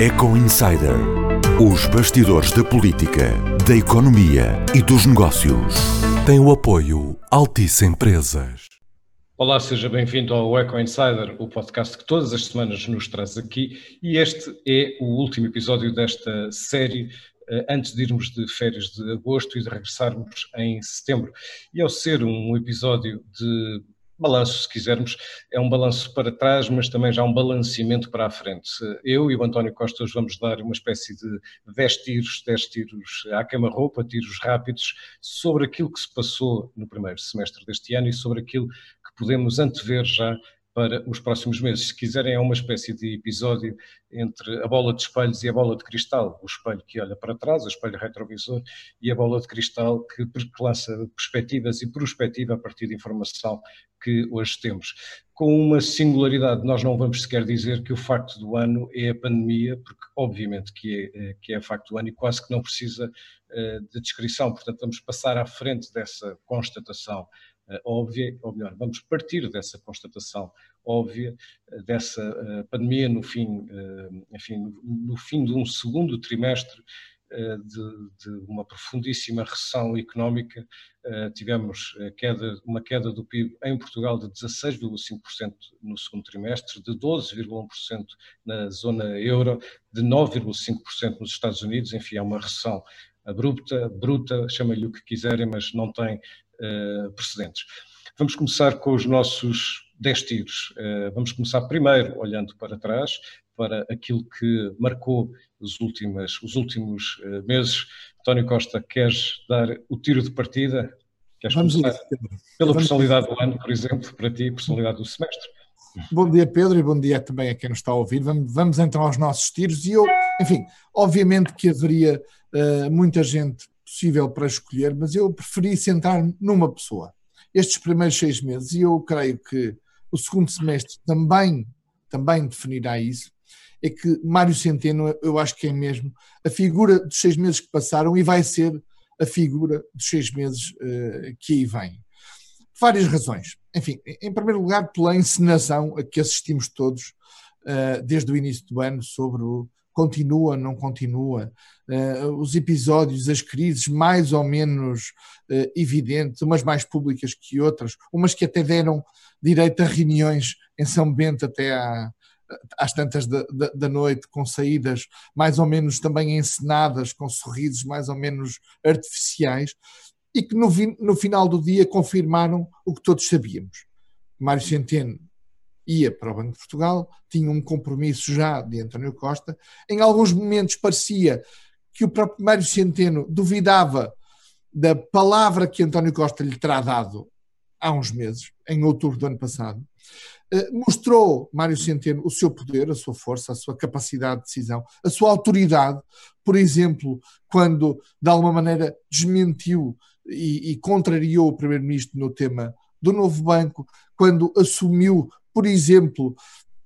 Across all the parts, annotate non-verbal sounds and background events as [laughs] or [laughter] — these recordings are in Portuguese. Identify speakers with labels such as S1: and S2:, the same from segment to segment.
S1: Eco Insider. Os bastidores da política, da economia e dos negócios. Tem o apoio Altice Empresas.
S2: Olá, seja bem-vindo ao Eco Insider, o podcast que todas as semanas nos traz aqui. E este é o último episódio desta série eh, antes de irmos de férias de agosto e de regressarmos em setembro. E ao ser um episódio de balanço, se quisermos, é um balanço para trás, mas também já um balanceamento para a frente. Eu e o António Costa hoje vamos dar uma espécie de 10 tiros, 10 tiros à cama-roupa, tiros rápidos, sobre aquilo que se passou no primeiro semestre deste ano e sobre aquilo que podemos antever já para os próximos meses. Se quiserem, é uma espécie de episódio entre a bola de espelhos e a bola de cristal. O espelho que olha para trás, o espelho retrovisor, e a bola de cristal que lança perspectivas e prospectiva a partir de informação que hoje temos. Com uma singularidade, nós não vamos sequer dizer que o facto do ano é a pandemia, porque obviamente que é, eh, que é facto do ano e quase que não precisa uh, de descrição, portanto vamos passar à frente dessa constatação óbvia, ou melhor, vamos partir dessa constatação óbvia uh, dessa pandemia no fim, enfim, no, fim de um segundo trimestre eh, de, de, uma profundíssima recessão económica. Eh, tivemos queda, uma queda do PIB em Portugal de 16,5% no segundo trimestre, de 12,1% na zona euro, de 9,5% nos Estados Unidos. Enfim, é uma recessão abrupta, bruta, chama-lhe o que quiserem, mas não tem precedentes. Vamos começar com os nossos 10 tiros. Uh, vamos começar primeiro olhando para trás, para aquilo que marcou os, últimas, os últimos uh, meses. António Costa, queres dar o tiro de partida? Queres Vamos começar pela Vamos personalidade do ano, por exemplo, para ti, personalidade do semestre?
S3: Bom dia, Pedro, e bom dia também a quem nos está a ouvir. Vamos, vamos então aos nossos tiros. E eu, enfim, obviamente que haveria uh, muita gente possível para escolher, mas eu preferi sentar numa pessoa. Estes primeiros seis meses, e eu creio que o segundo semestre também, também definirá isso, é que Mário Centeno, eu acho que é mesmo a figura dos seis meses que passaram e vai ser a figura dos seis meses uh, que aí vêm. Várias razões. Enfim, em primeiro lugar, pela encenação a que assistimos todos uh, desde o início do ano sobre o continua, não continua, uh, os episódios, as crises mais ou menos uh, evidentes, umas mais públicas que outras, umas que até deram direito a reuniões em São Bento até à, às tantas da, da, da, noite, com saídas mais ou menos também encenadas, com sorrisos mais ou menos artificiais, e que no, no final do dia confirmaram o que todos sabíamos. Mário Centeno ia para o Banco de Portugal, tinha um compromisso já de António Costa. Em alguns momentos parecia que o próprio Mário Centeno duvidava da palavra que António Costa lhe terá dado há uns meses, em outubro do ano passado. Eh, mostrou Mário Centeno o seu poder, a sua força, a sua capacidade de decisão, a sua autoridade, por exemplo, quando de alguma maneira desmentiu e, e contrariou o Primeiro-Ministro no tema do novo banco, quando assumiu, por exemplo,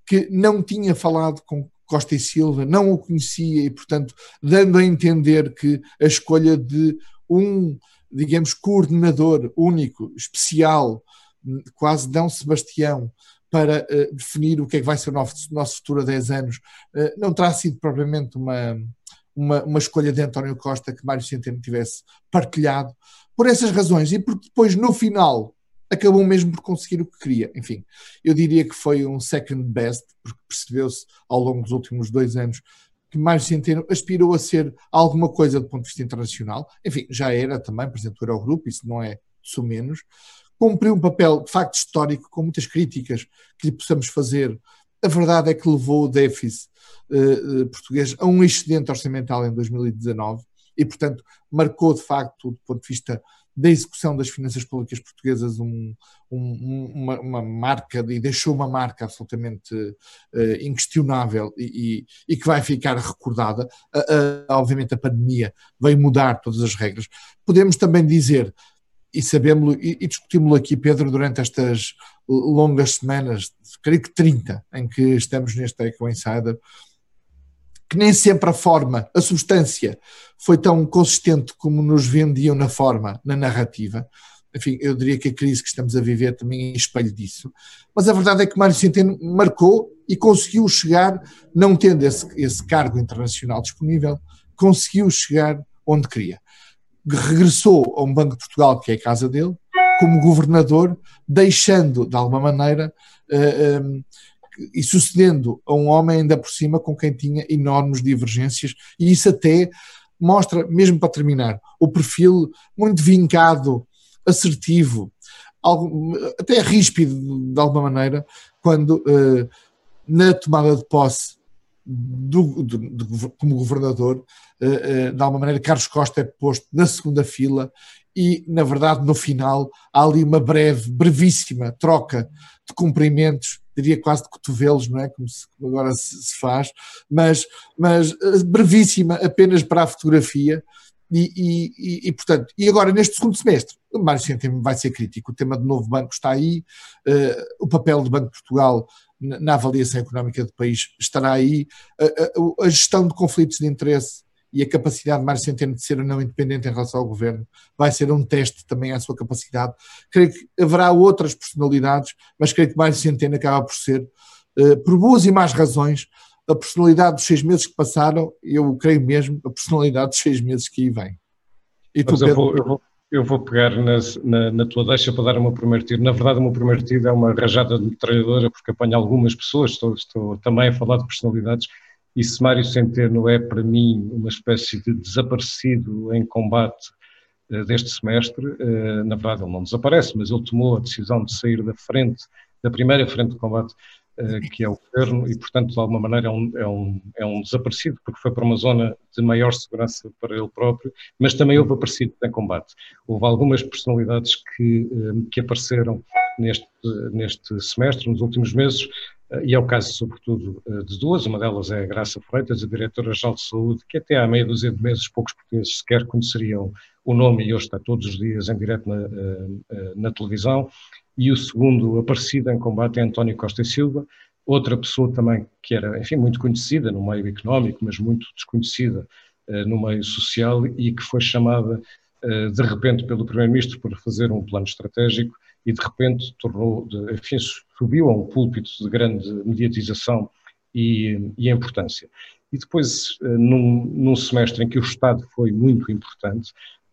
S3: que não tinha falado com Costa e Silva, não o conhecia e, portanto, dando a entender que a escolha de um, digamos, coordenador único, especial, quase Dão Sebastião, para uh, definir o que é que vai ser o nosso, nosso futuro a 10 anos, uh, não terá sido propriamente uma, uma, uma, escolha de António Costa que Mário Centeno tivesse partilhado, por essas razões, e porque depois, no final, acabou mesmo por conseguir o que queria. Enfim, eu diria que foi um second best, porque percebeu-se ao longo dos últimos dois anos que Mário Centeno aspirou a ser alguma coisa do ponto de vista internacional. Enfim, já era também presidente do Eurogrupo, isso não é menos cumpriu um papel de facto histórico, com muitas críticas que lhe possamos fazer. A verdade é que levou o déficit uh, português a um excedente orçamental em 2019 e, portanto, marcou de facto, do ponto de vista da execução das finanças públicas portuguesas, um, um, uma, uma, marca e deixou uma marca absolutamente uh, inquestionável e, e, e, que vai ficar recordada. Uh, uh, obviamente, a pandemia veio mudar todas as regras. Podemos também dizer e sabemos e, e discutimos-lo aqui, Pedro, durante estas longas semanas, creio que 30, em que estamos neste Eco Insider, que nem sempre a forma, a substância, foi tão consistente como nos vendiam na forma, na narrativa. enfim, eu diria que a crise que estamos a viver também é espelho disso. Mas a verdade é que Mário Centeno marcou e conseguiu chegar, não tendo esse, esse cargo internacional disponível, conseguiu chegar onde queria. Regressou a um Banco de Portugal, que é a casa dele, como governador, deixando, de alguma maneira, uh, um, e sucedendo a um homem ainda por cima com quem tinha enormes divergências, e isso até mostra, mesmo para terminar, o perfil muito vincado, assertivo, algo, até ríspido de alguma maneira, quando uh, na tomada de posse do, do, do, como governador, uh, uh, de alguma maneira, Carlos Costa é posto na segunda fila e, na verdade, no final há ali uma breve, brevíssima troca de cumprimentos, diria quase de cotovelos, não é? Como, se, agora se, se, faz, mas, mas eh, brevíssima apenas para a fotografia. E, e, e, portanto, e agora neste segundo semestre, o Mário Centeno vai ser crítico, o tema do novo banco está aí, uh, o papel do Banco de Portugal na, na avaliação económica do país estará aí, uh, a gestão de conflitos de interesse e a capacidade de Mário Centeno de ser ou não independente em relação ao governo vai ser um teste também à sua capacidade. Creio que haverá outras personalidades, mas creio que Mário Centeno acaba por ser, uh, por boas e más razões, a personalidade dos seis meses que passaram, eu creio mesmo, a personalidade dos seis meses que aí vem.
S2: E tu, eu, vou, eu, vou, eu, vou, pegar nas, na, na, tua deixa para dar o meu primeiro tiro. Na verdade, o meu primeiro tiro é uma rajada de metralhadora, porque apanha algumas pessoas, estou, estou também a falar de personalidades e se Mário Centeno é para mim uma espécie de desaparecido em combate uh, deste semestre, uh, na verdade ele não desaparece, mas ele tomou a decisão de sair da frente, da primeira frente de combate, uh, que é o governo, e portanto de alguma maneira é um, é, um, é um desaparecido, porque foi para uma zona de maior segurança para ele próprio, mas também houve aparecido em combate. Houve algumas personalidades que, que apareceram neste, neste semestre, nos últimos meses, e é o caso, sobretudo, eh, de duas. Uma delas é a Graça Freitas, a diretora-geral de saúde, que até há meia dúzia de meses poucos portugueses sequer conheceriam o nome e hoje está todos os dias em direto na, eh, eh, na televisão. E o segundo aparecido em combate é António Costa e Silva, outra pessoa também que era, enfim, muito conhecida no meio económico, mas muito desconhecida no meio social e que foi chamada de repente pelo Primeiro-Ministro para fazer um plano estratégico e de repente tornou, enfim, subiu a um púlpito de grande mediatização e, e importância. E depois, eh, num, num, semestre em que o Estado foi muito importante,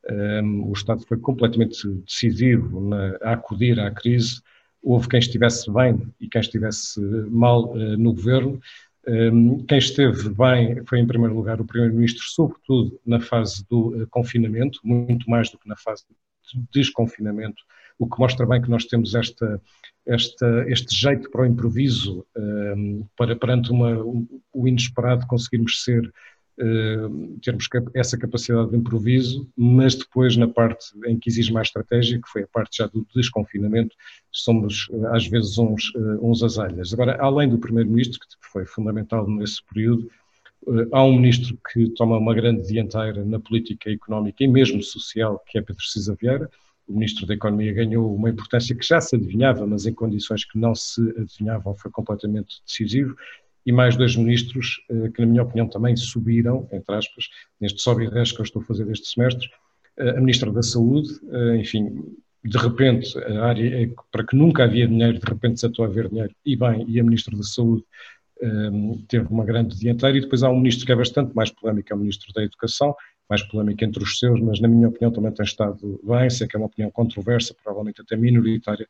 S2: um, ehm, o Estado foi completamente decisivo na, a acudir à crise, houve quem estivesse bem e quem estivesse mal uh, no governo. Um, ehm, quem esteve bem foi, em primeiro lugar, o Primeiro-Ministro, sobretudo na fase do uh, confinamento, muito mais do que na fase de desconfinamento, o que mostra bem que nós temos esta, esta, este jeito para o improviso, ehm, para perante uma, o inesperado conseguirmos ser, uh, termos essa capacidade de improviso, mas depois na parte em que exige mais estratégia, que foi a parte já do desconfinamento, somos eh, às vezes uns, uh, uns azalhas. Agora, além do Primeiro-Ministro, que foi fundamental nesse período, há um ministro que toma uma grande dianteira na política económica e mesmo social, que é Pedro Cisa Vieira, o Ministro da Economia ganhou uma importância que já se adivinhava, mas em condições que não se adivinhavam foi completamente decisivo, e mais dois ministros eh, que, na minha opinião, também subiram, entre aspas, neste sobe e que eu estou a fazer este semestre, eh, a Ministra da Saúde, eh, enfim, de repente, a área para que nunca havia dinheiro, de repente se a haver dinheiro, e bem, e a Ministra da Saúde teve uma grande dianteira, e depois há um ministro que é bastante mais polémico, é o Ministro da Educação, mais polémica entre os seus, mas na minha opinião também tem estado bem, sei que é uma opinião controversa, provavelmente até minoritária,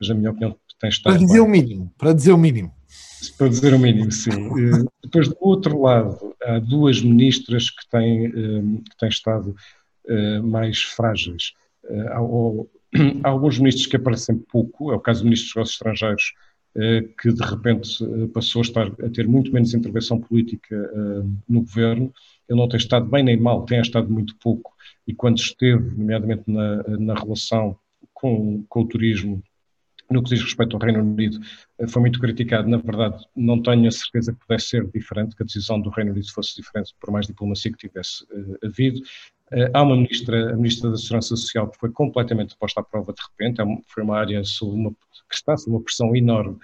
S2: mas na minha opinião tem estado
S3: Para dizer bem. o mínimo, para dizer o mínimo.
S2: Para dizer o mínimo, sim. [laughs] Eh, depois, do outro lado, há duas ministras que têm, eh, que têm estado eh, mais frágeis. Há, [clears throat] há alguns ministros que aparecem pouco, é o caso do Ministro dos Negócios Estrangeiros, que de repente passou a, estar, a ter muito menos intervenção política no governo, ele não tem estado bem nem mal, tem estado muito pouco. E quando esteve, nomeadamente na, na relação com, com o turismo, no que diz respeito ao Reino Unido, eh, foi muito criticado. Na verdade, não tenho a certeza que pudesse ser diferente, que a decisão do Reino Unido fosse diferente, por mais diplomacia que tivesse uh, havido. Uh, há uma ministra, a Ministra da Segurança Social, que foi completamente posta à prova de repente, é, foi uma área uma, que está sob uma pressão enorme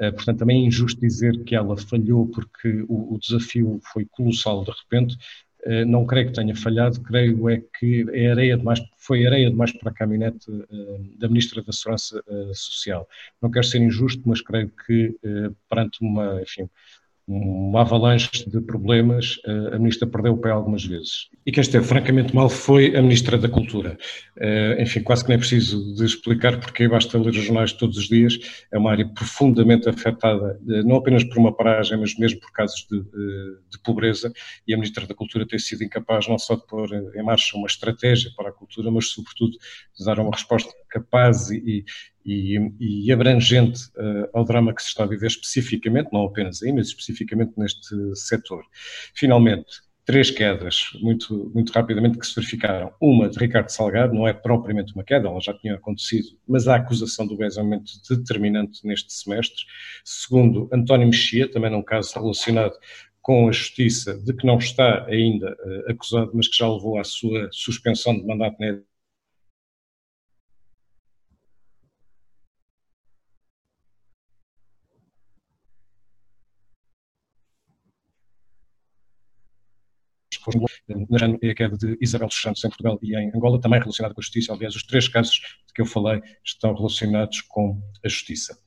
S2: eh, portanto, também é injusto dizer que ela falhou porque o, o desafio foi colossal de repente. eh, não creio que tenha falhado, creio é que é areia demais, foi areia demais para a caminhonete eh, da Ministra da Segurança Social. Não quero ser injusto, mas creio que perante uma, enfim, uma avalanche de problemas, a Ministra perdeu o pé algumas vezes. E quem esteve francamente mal foi a Ministra da Cultura. Enfim, quase que nem preciso de explicar porque basta ler os jornais todos os dias. É uma área profundamente afetada, não apenas por uma paragem, mas mesmo por casos de, de pobreza. E a Ministra da Cultura tem sido incapaz não só de pôr em marcha uma estratégia para a cultura, mas sobretudo de dar uma resposta capaz e, e, e abrangente uh, ao drama que se está a viver especificamente, não apenas aí, mas especificamente neste setor. Finalmente, três quedas, muito, muito rapidamente, que se verificaram. Uma de Ricardo Salgado, não é propriamente uma queda, ela já tinha acontecido, mas a acusação do BES é um momento determinante neste semestre. Segundo, António Mexia, também num caso relacionado com a Justiça, de que não está ainda uh, acusado, mas que já levou à sua suspensão de mandato na na e a queda de Isabel dos Santos em Portugal e em Angola, também relacionado com a justiça. Aliás, os três casos de que eu falei estão relacionados com a justiça.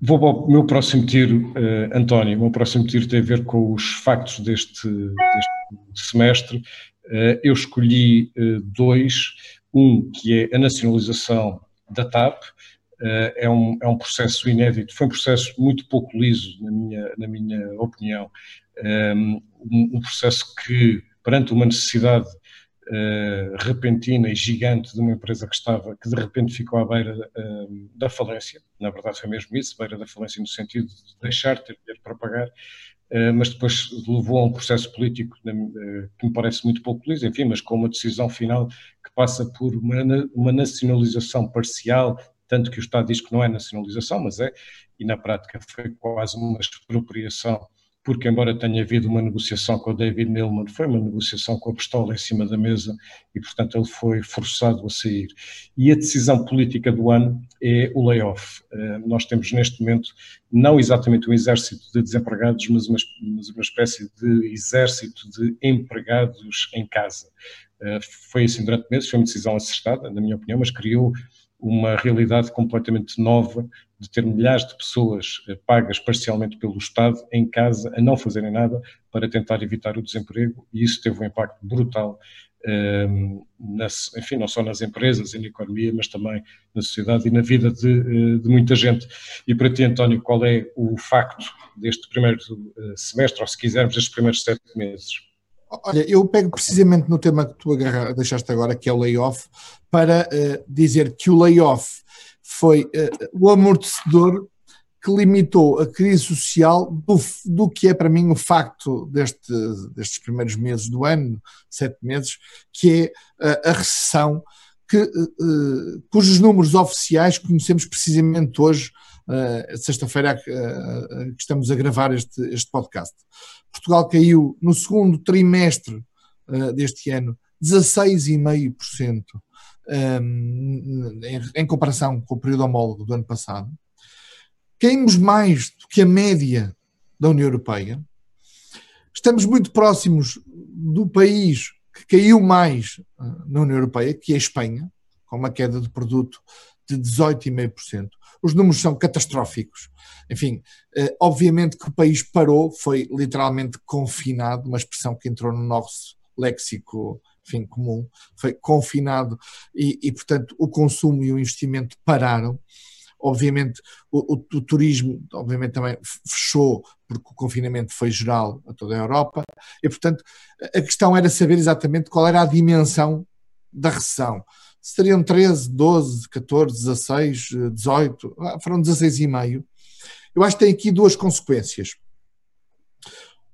S2: Vou ao meu próximo tiro, uh, António. O meu próximo tiro tem a ver com os factos deste, deste semestre. Uh, eu escolhi uh, dois. Um que é a nacionalização da TAP, é um, é um processo inédito, foi um processo muito pouco liso, na minha, na minha opinião, um, um processo que, perante uma necessidade uh, repentina e gigante de uma empresa que estava, que de repente ficou à beira uh, da falência, na verdade foi mesmo isso, beira da falência no sentido de deixar de ter dinheiro para pagar, uh, mas depois levou a um processo político que me parece muito pouco liso, enfim, mas com uma decisão final que passa por uma, uma nacionalização parcial, tanto que o Estado diz que não é nacionalização, mas é, e na prática foi quase uma expropriação porque embora tenha havido uma negociação com o David Neilman, foi uma negociação com a pistola em cima da mesa e, portanto, ele foi forçado a sair. E a decisão política do ano é o layoff. Uh, nós temos neste momento não exatamente um exército de desempregados, mas uma, mas uma espécie de exército de empregados em casa. Uh, foi assim durante meses, foi uma decisão acertada, na minha opinião, mas criou uma realidade completamente nova de ter milhares de pessoas eh, pagas parcialmente pelo Estado em casa a não fazerem nada para tentar evitar o desemprego e isso teve um impacto brutal, ehm, enfim, não só nas empresas e na economia, mas também na sociedade e na vida de, eh, de, muita gente. E para ti, António, qual é o facto deste primeiro eh, semestre, ou se quisermos, destes primeiros sete meses?
S3: Olha, eu pego precisamente no tema que tu agarra, deixaste agora, que é o layoff, para uh, dizer que o layoff foi uh, o amortecedor que limitou a crise social do, do que é para mim o facto deste, destes primeiros meses do ano, sete meses, que é uh, a recessão, que, cujos números oficiais conhecemos precisamente hoje, sexta-feira que estamos a gravar este, este podcast. Portugal caiu no segundo trimestre deste ano 16,5% um, em, em, comparação com o período homólogo do ano passado, caímos mais do que a média da União Europeia, estamos muito próximos do país que caiu mais na União Europeia, que é a Espanha, com uma queda de produto de 18,5%. Os números são catastróficos. Enfim, uh, obviamente que o país parou, foi literalmente confinado, uma expressão que entrou no nosso léxico enfim, comum, foi confinado e, e, portanto, o consumo e o investimento pararam. Obviamente, o, o, o, turismo, obviamente, também fechou, porque o confinamento foi geral a toda a Europa, e, portanto, a questão era saber exatamente qual era a dimensão da recessão. Se teriam 13, 12, 14, 16, 18, foram 16,5. Eu acho que tem aqui duas consequências.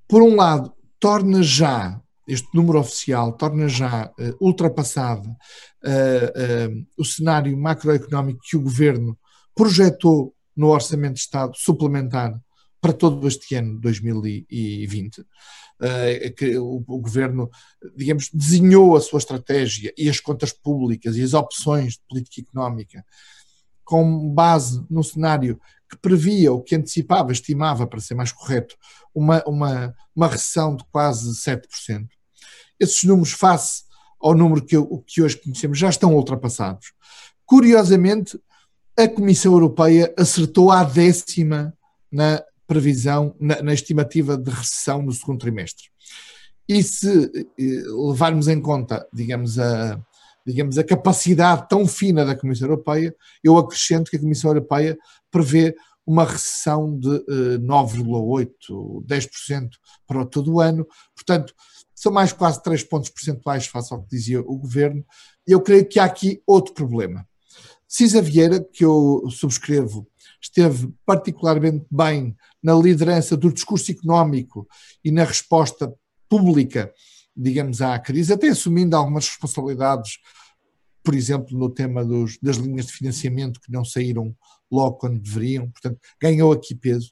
S3: Por um lado, torna já este número oficial torna já uh, ultrapassado uh, uh, o cenário macroeconómico que o governo projetou no Orçamento de Estado suplementar para todo este ano 2020, que o, o, governo, digamos, desenhou a sua estratégia e as contas públicas e as opções de política económica com base num cenário que previa ou que antecipava, estimava, para ser mais correto, uma, uma, uma recessão de quase 7%. esses números face ao número que, que hoje conhecemos já estão ultrapassados. Curiosamente, a Comissão Europeia acertou à décima na previsão, na, na estimativa de recessão no segundo trimestre. E se eh, levarmos em conta, digamos, a, digamos, a capacidade tão fina da Comissão Europeia, eu acrescento que a Comissão Europeia prevê uma recessão de 9,8%, 10% para todo o ano. Portanto, são mais quase 3 pontos percentuais face ao que dizia o governo. E eu creio que há aqui outro problema. Cisa Vieira, que eu subscrevo, esteve particularmente bem na liderança do discurso económico e na resposta pública, digamos, à crise, até assumindo algumas responsabilidades, por exemplo, no tema dos, das linhas de financiamento que não saíram logo quando deveriam, portanto, ganhou aqui peso.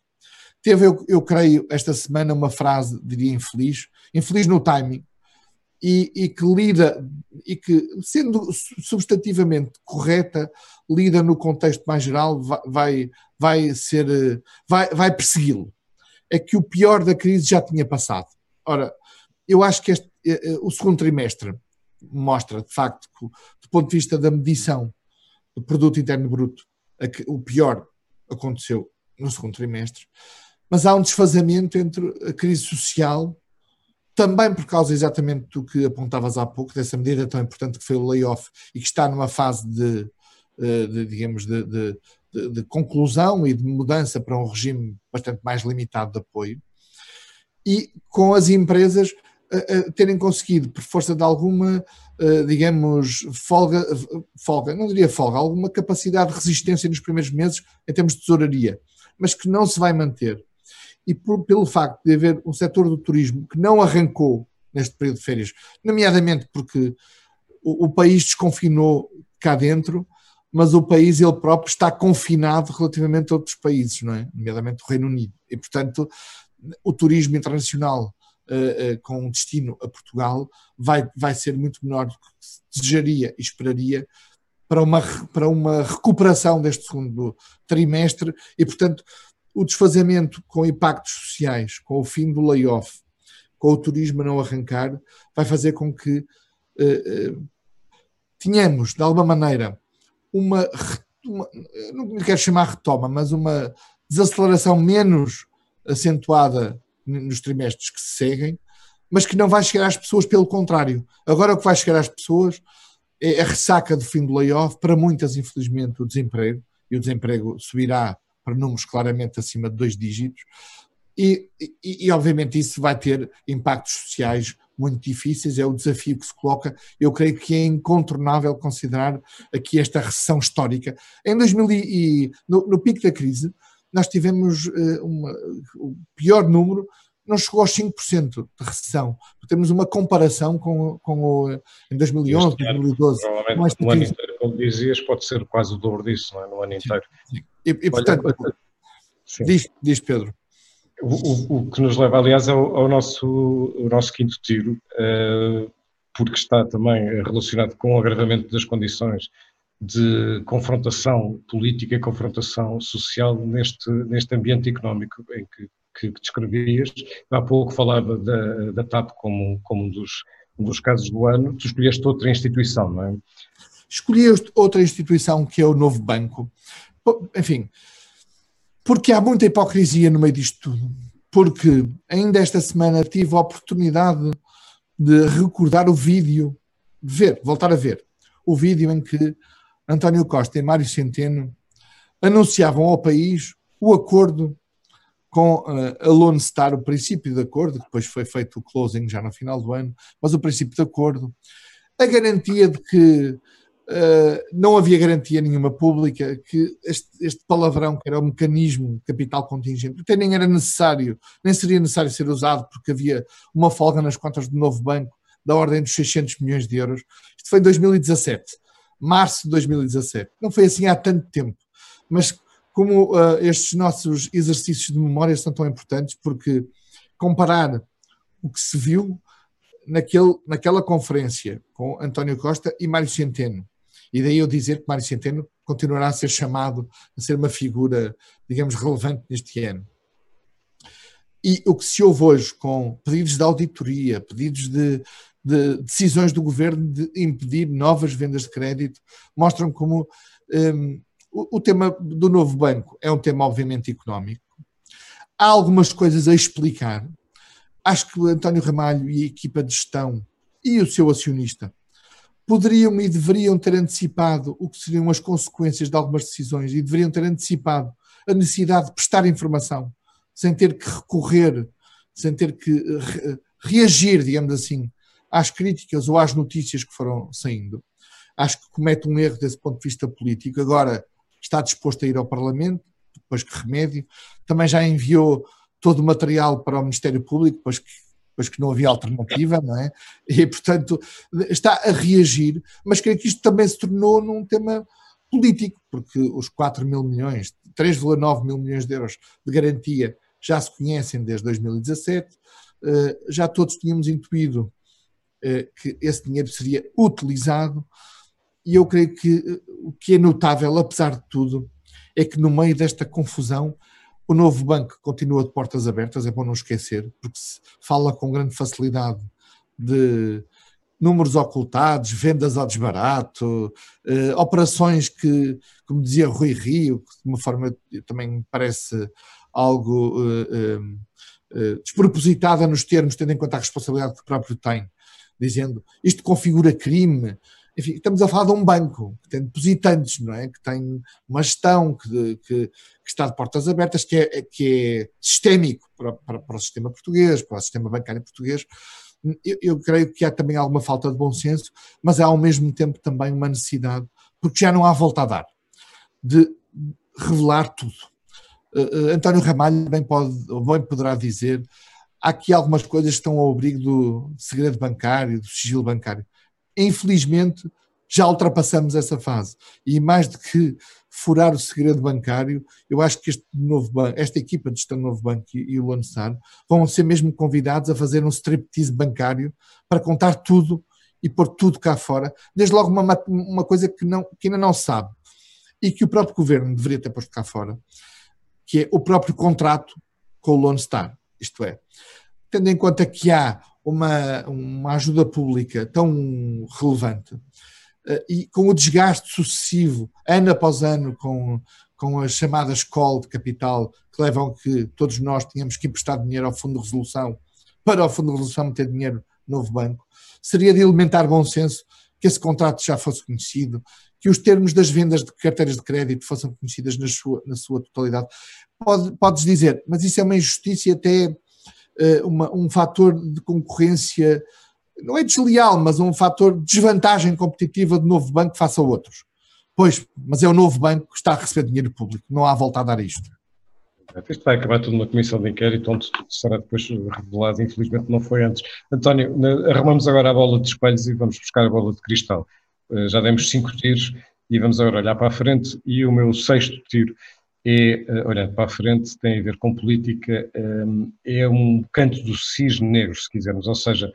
S3: Teve, eu, eu creio, esta semana uma frase, diria infeliz, infeliz no timing, e, e, que lida, e que, sendo substantivamente correta, lida no contexto mais geral, vai, vai ser, vai, vai persegui-lo. É que o pior da crise já tinha passado. Ora, eu acho que este, eh, eh, o segundo trimestre mostra, de facto, que, do ponto de vista da medição do produto interno bruto, o pior aconteceu no segundo trimestre, mas há um desfazamento entre a crise social também por causa exatamente do que apontavas há pouco, dessa medida tão importante que foi o layoff e que está numa fase de, eh, de digamos, de, de, de, conclusão e de mudança para um regime bastante mais limitado de apoio, e com as empresas uh, uh, terem conseguido, por força de alguma, uh, digamos, folga, folga, não diria folga, alguma capacidade de resistência nos primeiros meses em termos de tesouraria, mas que não se vai manter e por, pelo facto de haver um setor do turismo que não arrancou neste período de férias, nomeadamente porque o, o país desconfinou cá dentro, mas o país ele próprio está confinado relativamente a outros países, não é? Nomeadamente o Reino Unido. E, portanto, o turismo internacional uh, uh, com destino a Portugal vai, vai ser muito menor do que se desejaria e esperaria para uma, para uma recuperação deste segundo trimestre e, portanto, o desfazamento com impactos sociais, com o fim do layoff, com o turismo a não arrancar, vai fazer com que uh, uh, tenhamos, de alguma maneira, uma, uma, não quero chamar retoma, mas uma desaceleração menos acentuada nos trimestres que se seguem, mas que não vai chegar às pessoas, pelo contrário. Agora o que vai chegar às pessoas é a ressaca do fim do layoff, para muitas, infelizmente, o desemprego, e o desemprego subirá para números claramente acima de dois dígitos, e, e, e, obviamente isso vai ter impactos sociais muito difíceis, é o desafio que se coloca. Eu creio que é incontornável considerar aqui esta recessão histórica. Em 2000 e, no, no pico da crise, nós tivemos uh, uma, o pior número, não chegou aos 5% de recessão. Temos uma comparação com, com o, em 2011, este 2012.
S2: Ano, provavelmente no ano inteiro, como dizias, pode ser quase o dobro disso, não é? no ano inteiro. Sim, sim.
S3: E, e portanto, Olha, diz, diz Pedro.
S2: O, o, o, que nos leva, aliás, ao, ao nosso, ao nosso quinto tiro, uh, porque está também relacionado com o agravamento das condições de confrontação política e confrontação social neste, neste ambiente económico em que, que, que descrevias. Há pouco falava da, da TAP como, como um, dos, um dos casos do ano. Tu escolheste outra instituição, não é?
S3: Escolhi outra instituição que é o Novo Banco. Enfim, porque há muita hipocrisia no meio disto tudo. Porque ainda esta semana tive a oportunidade de recordar o vídeo, ver, voltar a ver, o vídeo em que António Costa e Mário Centeno anunciavam ao país o acordo com uh, a Lone Star, o princípio de acordo, depois foi feito o closing já no final do ano, mas o princípio de acordo, a garantia de que Uh, não havia garantia nenhuma pública que este, este, palavrão, que era o mecanismo capital contingente, até nem era necessário, nem seria necessário ser usado, porque havia uma folga nas contas do novo banco da ordem dos 600 milhões de euros. Isto foi em 2017, março de 2017. Não foi assim há tanto tempo, mas como uh, estes nossos exercícios de memória são tão importantes, porque comparar o que se viu naquele, naquela conferência com António Costa e Mário Centeno, e daí eu dizer que Mário Centeno continuará a ser chamado a ser uma figura, digamos, relevante neste ano. E o que se ouve hoje com pedidos de auditoria, pedidos de, de decisões do governo de impedir novas vendas de crédito, mostram como um, o, o tema do novo banco é um tema obviamente económico. Há algumas coisas a explicar. Acho que o António Ramalho e a equipa de gestão e o seu acionista poderiam e deveriam ter antecipado o que seriam as consequências de algumas decisões e deveriam ter antecipado a necessidade de prestar informação sem ter que recorrer, sem ter que re reagir, digamos assim, às críticas ou às notícias que foram saindo. Acho que comete um erro desse ponto de vista político. Agora está disposto a ir ao Parlamento, depois que remédio. Também já enviou todo o material para o Ministério Público, depois que pois que não havia alternativa, não é? E, portanto, está a reagir, mas creio que isto também se tornou num tema político, porque os 4 mil milhões, 3,9 mil milhões de euros de garantia já se conhecem desde 2017, eh, já todos tínhamos intuído eh, que esse dinheiro seria utilizado, e eu creio que eh, o que é notável, apesar de tudo, é que no meio desta confusão o novo banco continua de portas abertas, é bom não esquecer, porque se fala com grande facilidade de números ocultados, vendas ao desbarato, eh, operações que, como dizia Rui Rio, que de uma forma também me parece algo eh, eh, eh, despropositada nos termos, tendo em conta a responsabilidade que o próprio tem, dizendo isto configura crime, enfim, estamos a falar de um banco que tem depositantes, não é? Que tem uma gestão que, que, que está de portas abertas, que é, que é sistémico para, para, para, o sistema português, para o sistema bancário português. Eu, eu, creio que há também alguma falta de bom senso, mas há ao mesmo tempo também uma necessidade, porque já não há volta a dar, de revelar tudo. Uh, António Ramalho bem, pode, bem poderá dizer há aqui algumas coisas que estão ao abrigo do segredo bancário, do sigilo bancário Infelizmente, já ultrapassamos essa fase. E mais do que furar o segredo bancário, eu acho que este novo banco, esta equipa de gestão do novo banco e, e o Star vão ser mesmo convidados a fazer um striptease bancário para contar tudo e pôr tudo cá fora. Desde logo uma, uma coisa que, não, que ainda não sabe e que o próprio governo deveria ter posto cá fora, que é o próprio contrato com o Lone Star. Isto é, tendo em conta que há uma, uma ajuda pública tão relevante uh, e com o desgaste sucessivo, ano após ano, com, com as chamadas call de capital, que levam que todos nós tínhamos que emprestar dinheiro ao Fundo de Resolução, para o Fundo de Resolução meter dinheiro no novo banco, seria de elementar bom senso que esse contrato já fosse conhecido, que os termos das vendas de carteiras de crédito fossem conhecidas na sua, na sua totalidade. Pode, podes dizer, mas isso é uma injustiça até eh, uma, um fator de concorrência, não é desleal, mas um fator de desvantagem competitiva do novo banco face a outros. Pois, mas é o novo banco que está a receber dinheiro público, não há volta a dar isto.
S2: Isto vai acabar tudo numa comissão de inquérito, onde tudo será depois revelado, infelizmente não foi antes. António, arrumamos agora a bola de espelhos e vamos buscar a bola de cristal. Eh, já demos cinco tiros e vamos agora olhar para a frente e o meu sexto tiro é, para a frente, tem a ver com política, ehm, é um canto do cisne negro, se quisermos, ou seja,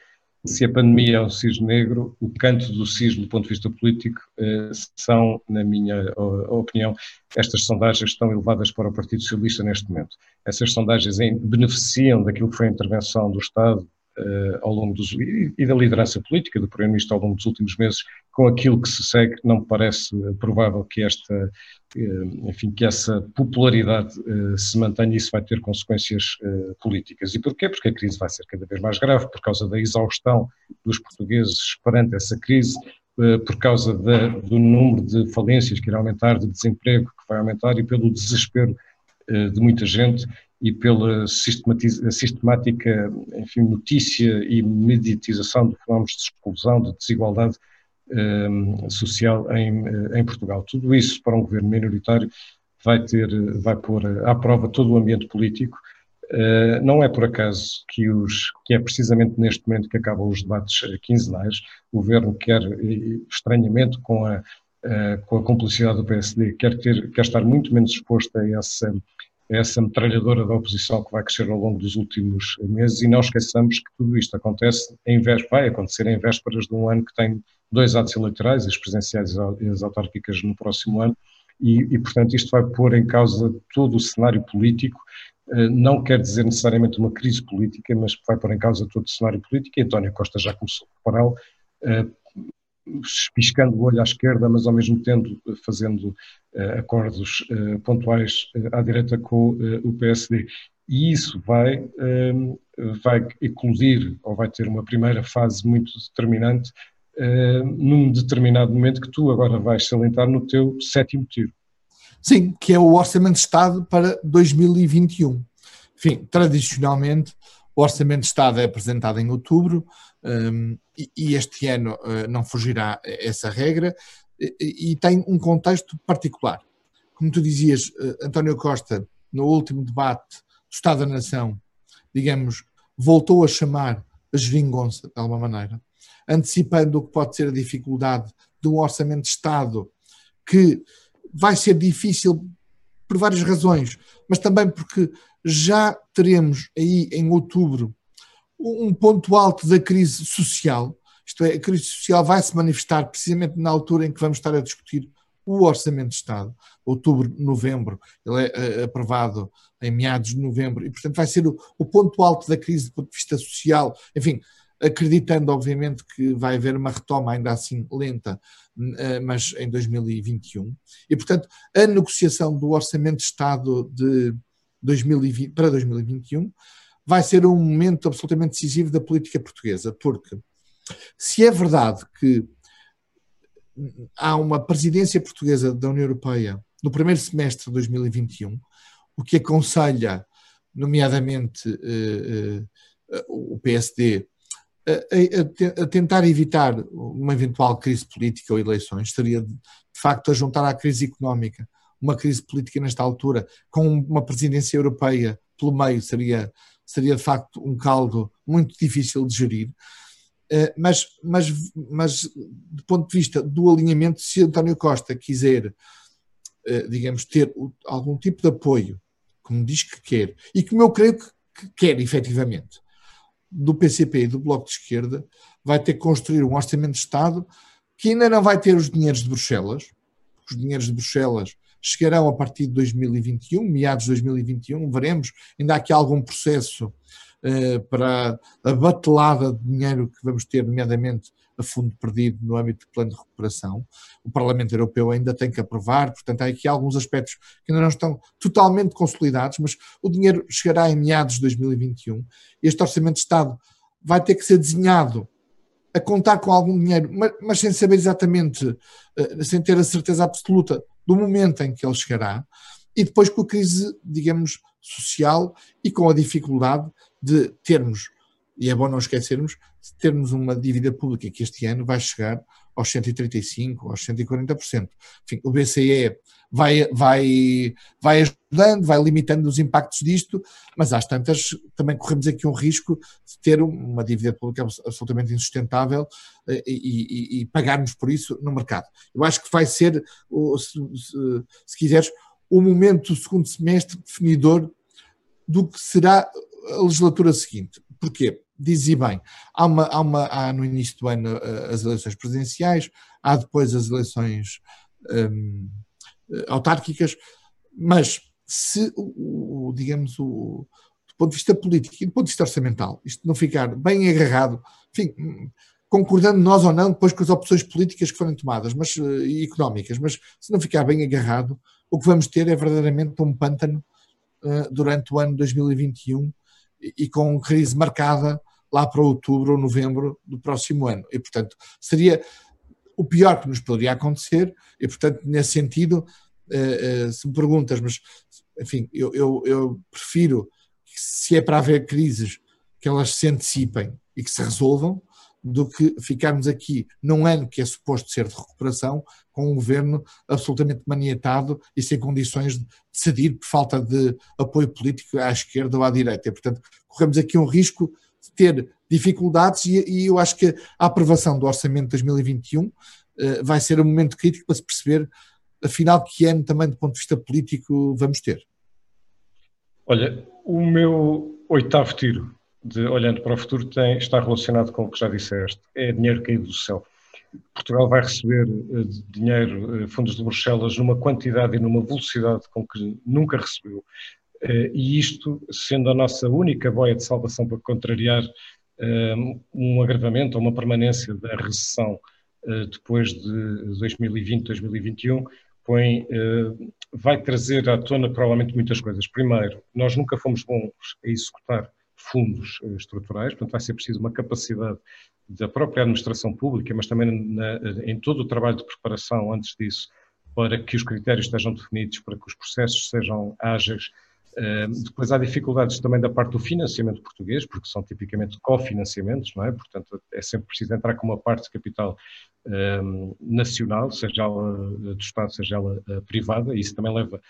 S2: se a pandemia é um cisne negro, o canto do cisne do ponto de vista político eh, são, na minha opinião, estas sondagens estão elevadas para o Partido Socialista neste momento. Essas sondagens beneficiam daquilo que foi a intervenção do Estado uh, ao longo dos e da liderança política do Primeiro-Ministro ao longo dos últimos meses, com aquilo que se segue, não me parece provável que esta, uh, enfim, que essa popularidade se mantenha e isso vai ter consequências políticas. E porquê? Porque a crise vai ser cada vez mais grave por causa da exaustão dos portugueses perante essa crise, por causa do número de falências que irá aumentar, de desemprego que vai aumentar e pelo desespero de muita gente e pela sistemática enfim, notícia e mediatização de fenómenos de exclusão, de desigualdade um, social em, eh, em, Portugal. Tudo isso para um governo minoritário vai ter, vai pôr à prova todo o ambiente político. Uh, não é por acaso que, os, que é precisamente neste momento que acabam os debates quinzenais. O governo quer, estranhamente, com a, com a complicidade do PSD, quer, ter, quer estar muito menos exposto a essa essa metralhadora da oposição que vai crescer ao longo dos últimos meses e não esqueçamos que tudo isto acontece em vésperas, vai acontecer em vésperas de um ano que tem dois atos eleitorais, as presidenciais e as autárquicas no próximo ano, e, e, portanto isto vai pôr em causa todo o cenário político. Não quer dizer necessariamente uma crise política, mas vai pôr em causa todo o cenário político, e António Costa já começou a prepará-lo, piscando o olho à esquerda, mas ao mesmo tempo fazendo acordos pontuais à direita com o PSD. E isso vai, vai eclodir, ou vai ter uma primeira fase muito determinante, num determinado momento que tu agora vais salientar no teu sétimo tiro.
S3: Sim, que é o Orçamento de Estado para 2021. Enfim, tradicionalmente, o Orçamento de Estado é apresentado em outubro um, e, e, este ano uh, não fugirá essa regra e, e, tem um contexto particular. Como tu dizias, uh, António Costa, no último debate do Estado da Nação, digamos, voltou a chamar a geringonça, de alguma maneira, antecipando o que pode ser a dificuldade de um Orçamento de Estado que vai ser difícil por várias razões, mas também porque já teremos aí em outubro um ponto alto da crise social, isto é, a crise social vai se manifestar precisamente na altura em que vamos estar a discutir o Orçamento de Estado, outubro, novembro, ele é eh, aprovado em meados de novembro, e portanto vai ser o, o ponto alto da crise do ponto de vista social, enfim, acreditando, obviamente, que vai haver uma retoma ainda assim lenta, eh, mas em 2021. E, portanto, a negociação do Orçamento de Estado de 2020, para 2021 vai ser um momento absolutamente decisivo da política portuguesa, porque se é verdade que há uma presidência portuguesa da União Europeia no primeiro semestre de 2021, o que aconselha, nomeadamente, eh, eh, o PSD a, a, a, tentar evitar uma eventual crise política ou eleições, estaria de facto a juntar à crise económica. Uma crise política nesta altura, com uma presidência europeia pelo meio, seria, seria de facto um caldo muito difícil de gerir. Eh, mas, mas, mas, do ponto de vista do alinhamento, se António Costa quiser, eh, digamos, ter algum tipo de apoio, como diz que quer, e como eu creio que quer efetivamente, do PCP e do Bloco de Esquerda vai ter que construir um orçamento de Estado que ainda não vai ter os dinheiros de Bruxelas, os dinheiros de Bruxelas chegarão a partir de 2021, meados de 2021, veremos, ainda há aqui algum processo uh, para a batelada de dinheiro que vamos ter, nomeadamente a fundo perdido no âmbito do plano de recuperação. O Parlamento Europeu ainda tem que aprovar, portanto, há aqui alguns aspectos que ainda não estão totalmente consolidados, mas o dinheiro chegará em meados de 2021. Este Orçamento de Estado vai ter que ser desenhado a contar com algum dinheiro, mas, mas sem saber exatamente, eh, sem ter a certeza absoluta do momento em que ele chegará, e depois com a crise, digamos, social e com a dificuldade de termos e é bom não esquecermos, termos uma dívida pública que este ano vai chegar aos 135%, aos 140%. Enfim, o BCE vai, vai, vai ajudando, vai limitando os impactos disto, mas às tantas também corremos aqui um risco de ter uma dívida pública absolutamente insustentável eh, e, e, e pagarmos por isso no mercado. Eu acho que vai ser, se, se, se quiseres, o momento do segundo semestre definidor do que será a legislatura seguinte. Porquê? Dizia bem, há, uma, há, uma, há no início do ano eh, as eleições presidenciais, há depois as eleições um, eh, autárquicas, mas se, o, digamos, o, do ponto de vista político e do ponto de vista orçamental, isto não ficar bem agarrado, enfim, concordando nós ou não depois com as opções políticas que forem tomadas, mas eh, e económicas, mas se não ficar bem agarrado, o que vamos ter é verdadeiramente um pântano uh, durante o ano 2021 e com crise marcada lá para outubro ou novembro do próximo ano. E, portanto, seria o pior que nos poderia acontecer, e, portanto, nesse sentido, eh, se me perguntas, mas, enfim, eu, eu, eu prefiro, que, se é para haver crises, que elas se antecipem e que se resolvam, do que ficarmos aqui num ano que é suposto ser de recuperação, com um governo absolutamente maniatado e sem condições de decidir por falta de apoio político à esquerda ou à direita. E, portanto, corremos aqui um risco de ter dificuldades e, e eu acho que a aprovação do Orçamento de 2021 uh, eh, vai ser um momento crítico para se perceber, afinal, que ano também do ponto de vista político vamos ter.
S2: Olha, o meu oitavo tiro de olhando para o futuro tem, está relacionado com o que já disseste, é dinheiro caído do céu. Portugal vai receber uh, dinheiro, uh, fundos de Bruxelas, numa quantidade e numa velocidade com que nunca recebeu. e isto sendo a nossa única boia de salvação para contrariar um agravamento ou uma permanência da recessão depois de 2020, 2021, põe, vai trazer à tona provavelmente muitas coisas. Primeiro, nós nunca fomos bons a executar fundos estruturais, portanto vai ser preciso uma capacidade da própria administração pública, mas também na, em todo o trabalho de preparação antes disso, para que os critérios estejam definidos, para que os processos sejam ágeis. Depois há dificuldades também da parte do financiamento português, porque são tipicamente cofinanciamentos, não é? Portanto, é sempre preciso entrar com uma parte de capital nacional, seja ela do Estado, seja ela privada, e isso também leva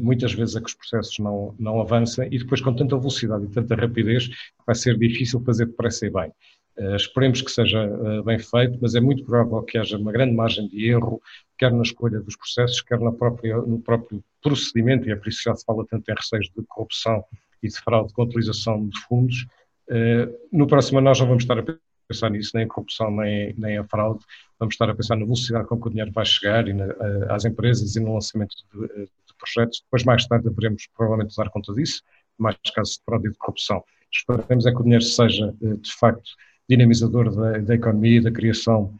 S2: muitas vezes a que os processos não, não avancem, e depois com tanta velocidade e tanta rapidez, vai ser difícil fazer depressa e bem. Uh, esperemos que seja uh, bem feito, mas é muito provável que haja uma grande margem de erro, quer na escolha dos processos, quer na própria, no próprio procedimento, e é por isso que já se fala tanto em receios de corrupção e de fraude com a utilização de fundos. Uh, no próximo ano nós não vamos estar a pensar nisso, nem a corrupção, nem, nem a fraude, vamos estar a pensar na velocidade com que o dinheiro vai chegar e na, às empresas e no lançamento de, de, projetos. Depois, mais tarde, haveremos provavelmente dar conta disso, mais casos de fraude e de corrupção. Esperemos é que o dinheiro seja, de facto, dinamizador da, da economia e da criação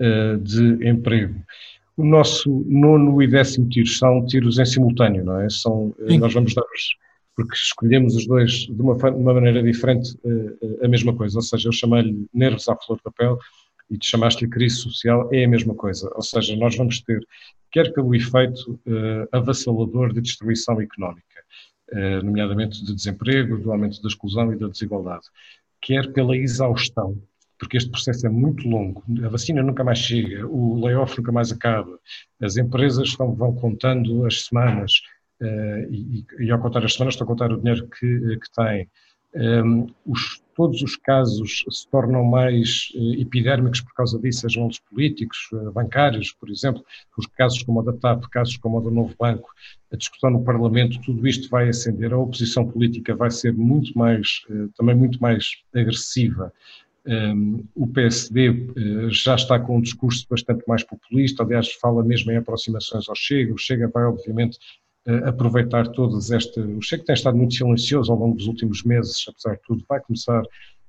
S2: uh, de emprego. O nosso nono e décimo tiro são tiros em simultâneo, não é? São, eh, nós vamos dar porque escolhemos os dois de uma, uma maneira diferente uh, a mesma coisa, ou seja, eu chamei-lhe nervos à flor da pele e te chamaste-lhe crise social, é a mesma coisa, ou seja, nós vamos ter, quer pelo efeito uh, avassalador de destruição económica, nomeadamente de desemprego, do aumento da exclusão e da desigualdade, quer pela exaustão, porque este processo é muito longo, a vacina nunca mais chega, o layoff nunca mais acaba, as empresas estão, vão contando as semanas, uh, e, e, ao contar as semanas estão a contar o dinheiro que, que têm. Um, os, todos os casos se tornam mais uh, epidérmicos por causa disso, sejam eles políticos, uh, bancários, por exemplo, os casos como o da TAP, casos como o do Novo Banco, a discussão no Parlamento, tudo isto vai acender, a oposição política vai ser muito mais, uh, também muito mais agressiva. Um, o PSD já está com um discurso bastante mais populista, aliás, fala mesmo em aproximações ao Chega, o Chega vai obviamente aproveitar todas estas. O Chega tem estado muito silencioso ao longo dos últimos meses, apesar de tudo, vai começar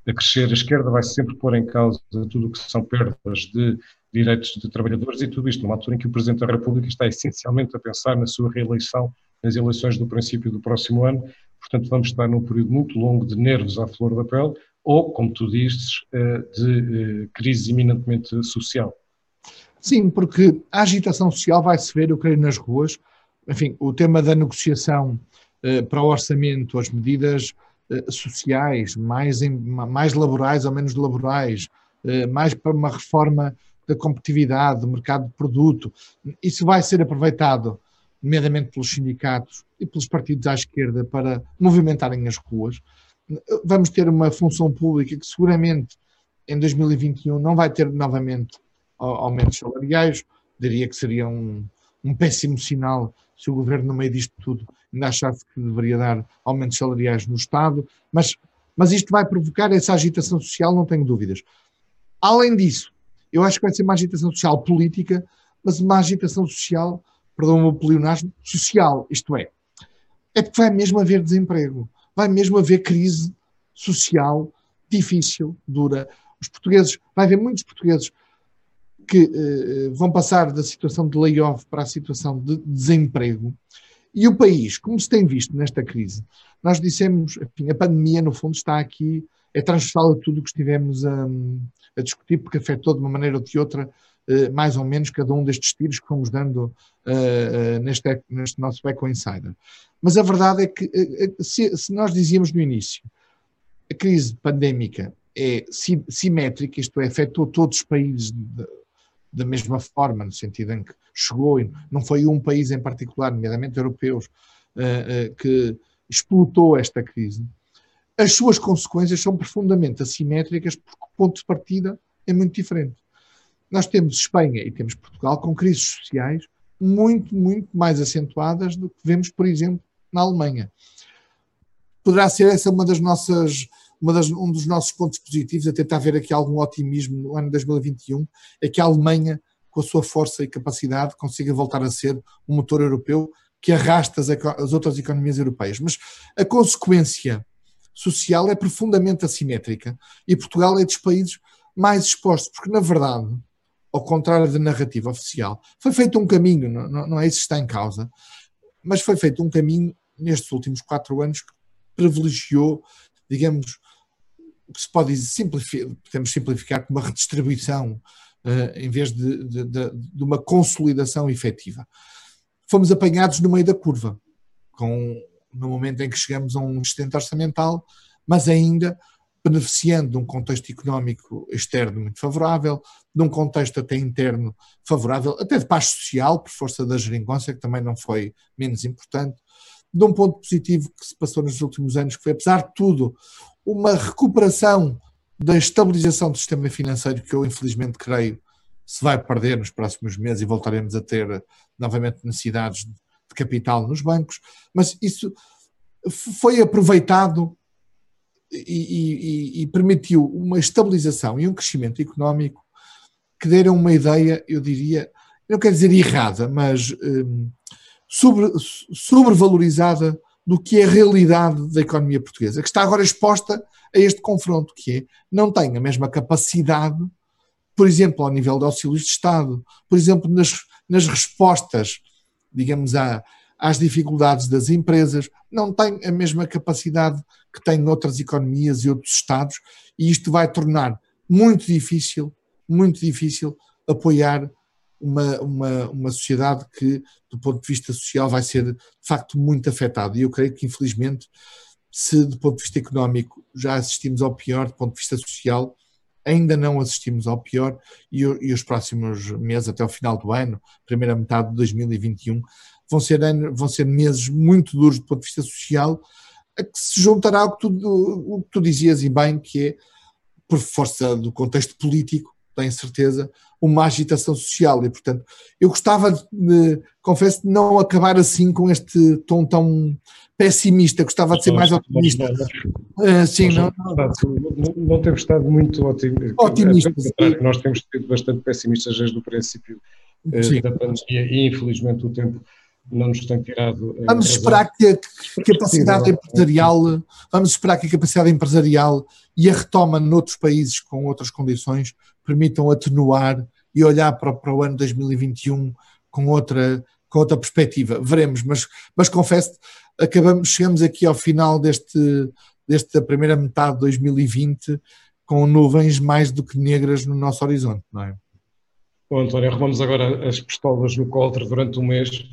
S2: a crescer. A esquerda vai sempre pôr em causa tudo o que são perdas de direitos de trabalhadores e tudo isto numa altura em que o Presidente da República está essencialmente a pensar na sua reeleição nas eleições do princípio do próximo ano. Portanto, vamos estar num período muito longo de nervos à flor da pele ou, como tu dizes, eh, de eh, crise eminentemente social.
S3: Sim, porque a agitação social vai se ver, eu creio, nas ruas, enfim, o tema da negociação eh, para o orçamento, as medidas eh, sociais, mais, mais laborais ou menos laborais, eh, mais para uma reforma da competitividade, do mercado de produto, isso vai ser aproveitado, nomeadamente pelos sindicatos e pelos partidos à esquerda, para movimentarem as ruas. Vamos ter uma função pública que seguramente em 2021 não vai ter novamente aumentos salariais, diria que seria um, péssimo sinal se o governo, no meio disto tudo, ainda achasse que deveria dar aumentos salariais no Estado, mas, mas isto vai provocar essa agitação social, não tenho dúvidas. Além disso, eu acho que vai ser uma agitação social política, mas uma agitação social, perdão o pleonasmo, social, isto é, é porque vai mesmo haver desemprego, vai mesmo haver crise social difícil, dura. Os portugueses, vai haver muitos portugueses que uh, vão passar da situação de layoff para a situação de desemprego. E o país, como se tem visto nesta crise, nós dissemos, enfim, a pandemia no fundo está aqui, é transversal a tudo o que estivemos a, a, discutir, porque afetou de uma maneira ou de outra, uh, mais ou menos, cada um destes tiros que fomos dando uh, neste, neste nosso Eco Insider. Mas a verdade é que, se, se nós dizíamos no início, a crise pandémica é simétrica, isto é, afetou todos os países de, da mesma forma, no sentido em que chegou, não foi um país em particular, nomeadamente europeus, uh, uh, que explotou esta crise, as suas consequências são profundamente assimétricas porque o ponto de partida é muito diferente. Nós temos Espanha e temos Portugal com crises sociais muito, muito mais acentuadas do que vemos, por exemplo, na Alemanha. Poderá ser essa uma das nossas das, um dos nossos pontos positivos, a tentar ver aqui algum otimismo no ano 2021, é que a Alemanha, com a sua força e capacidade, consiga voltar a ser um motor europeu, que arrasta as, as outras economias europeias. Mas a consequência social é profundamente assimétrica e Portugal é dos países mais expostos, porque na verdade, ao contrário da narrativa oficial, foi feito um caminho, não, não é isso que está em causa, mas foi feito um caminho nestes últimos quatro anos que privilegiou, digamos, o que se pode simplificar, podemos simplificar como uma redistribuição uh, em vez de, de, de, de, uma consolidação efetiva. Fomos apanhados no meio da curva, com, no momento em que chegamos a um excedente orçamental, mas ainda beneficiando de um contexto económico externo muito favorável, de um contexto até interno favorável, até de paz social, por força da geringonça, que também não foi menos importante, de um ponto positivo que se passou nos últimos anos, que foi, apesar de tudo, uma recuperação da estabilização do sistema financeiro, que eu infelizmente creio se vai perder nos próximos meses e voltaremos a ter novamente necessidades de capital nos bancos, mas isso foi aproveitado e, e, e, permitiu uma estabilização e um crescimento económico que deram uma ideia, eu diria, não quero dizer errada, mas um, sobre, sobrevalorizada do que é a realidade da economia portuguesa, que está agora exposta a este confronto, que é, não tem a mesma capacidade, por exemplo, ao nível de auxílios de Estado, por exemplo, nas, nas respostas, digamos, às dificuldades das empresas, não tem a mesma capacidade que têm outras economias e outros Estados, e isto vai tornar muito difícil, muito difícil apoiar uma, uma, uma sociedade que, do ponto de vista social, vai ser de facto muito afetada. E eu creio que, infelizmente, se do ponto de vista económico já assistimos ao pior, do ponto de vista social, ainda não assistimos ao pior e, e, os próximos meses, até o final do ano, primeira metade de 2021, vão ser, vão ser meses muito duros do ponto de vista social, a que se juntará ao que tu, o que tu dizias e bem, que é, por força do contexto político, tenho certeza, uma agitação social. E, portanto, eu gostava, de, confesso, de não acabar assim com este tom tão pessimista, gostava de ser mais otimista.
S2: Uh, sim, não, não, não, temos estado muito otimista. Nós temos sido bastante pessimistas desde o princípio uh, da pandemia e, infelizmente, o tempo não nos tem tirado.
S3: Vamos esperar que a capacidade empresarial, vamos esperar que a capacidade empresarial e a retoma noutros países com outras condições permitam atenuar e olhar para, para o ano 2021 com outra, com outra perspectiva. Veremos, mas, mas confesso, acabamos, chegamos aqui ao final deste, desta primeira metade de 2020 com nuvens mais do que negras no nosso horizonte, não é?
S2: Bom, António, arrumamos agora as pistolas no coldre durante um mês.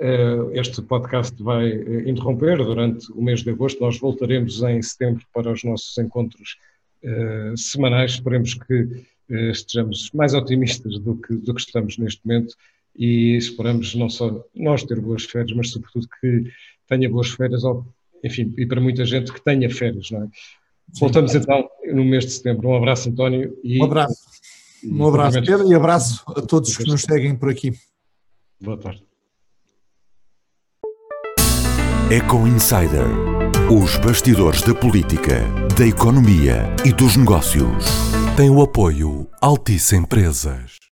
S2: Eh, este podcast vai eh, interromper durante o mês de agosto. Nós voltaremos em setembro para os nossos encontros eh, semanais. Esperemos que estejamos mais otimistas do que, do que estamos neste momento e esperamos não só nós ter boas férias, mas sobretudo que tenha boas férias, ou, enfim, e para muita gente que tenha férias, não é? Voltamos então no mês de setembro. Um abraço, António.
S3: E, um abraço. E, um abraço, Pedro, e abraço a todos que nos seguem por aqui.
S2: Boa tarde.
S1: Eco Insider. Os bastidores da política, da economia e dos negócios. Tem o apoio Altice Empresas.